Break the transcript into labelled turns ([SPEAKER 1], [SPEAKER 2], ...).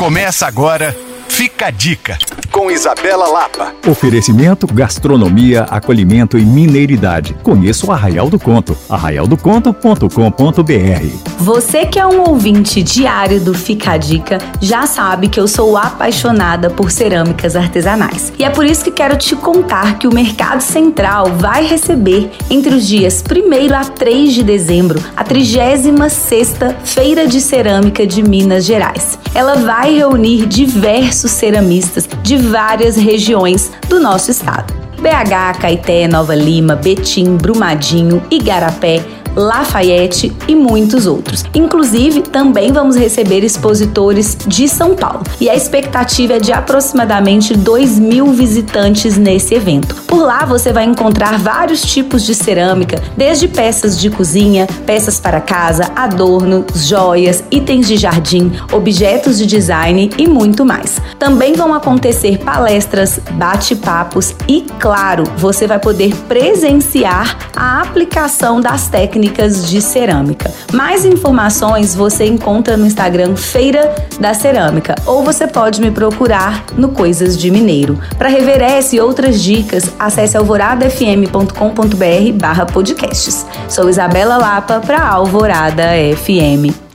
[SPEAKER 1] Começa agora, fica a dica com Isabela Lapa.
[SPEAKER 2] Oferecimento, gastronomia, acolhimento e mineiridade. Conheça o Arraial do Conto, arraialdoconto.com.br.
[SPEAKER 3] Você que é um ouvinte diário do Fica a Dica, já sabe que eu sou apaixonada por cerâmicas artesanais. E é por isso que quero te contar que o Mercado Central vai receber entre os dias 1 a 3 de dezembro a 36ª Feira de Cerâmica de Minas Gerais. Ela vai reunir diversos ceramistas de várias regiões do nosso estado. BH, Caeté, Nova Lima, Betim, Brumadinho, Igarapé, Lafayette e muitos outros. Inclusive, também vamos receber expositores de São Paulo e a expectativa é de aproximadamente 2 mil visitantes nesse evento. Por lá você vai encontrar vários tipos de cerâmica, desde peças de cozinha, peças para casa, adornos, joias, itens de jardim, objetos de design e muito mais. Também vão acontecer palestras, bate-papos e, claro, você vai poder presenciar a aplicação das técnicas técnicas de cerâmica. Mais informações você encontra no Instagram Feira da Cerâmica ou você pode me procurar no Coisas de Mineiro. Para rever essa e outras dicas, acesse alvoradafm.com.br barra podcasts. Sou Isabela Lapa para Alvorada FM.